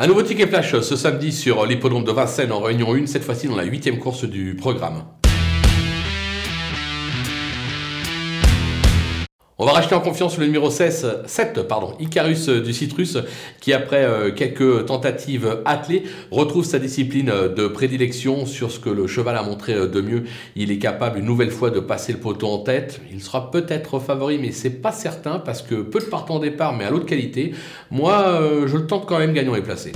Un nouveau ticket flash ce samedi sur l'hippodrome de Vincennes en Réunion 1, cette fois-ci dans la huitième course du programme. On va racheter en confiance le numéro 16, 7, pardon, Icarus du Citrus, qui après euh, quelques tentatives attelées, retrouve sa discipline de prédilection sur ce que le cheval a montré euh, de mieux. Il est capable une nouvelle fois de passer le poteau en tête. Il sera peut-être favori, mais c'est pas certain parce que peu de partants au départ, mais à l'autre qualité. Moi, euh, je le tente quand même gagnant et placé.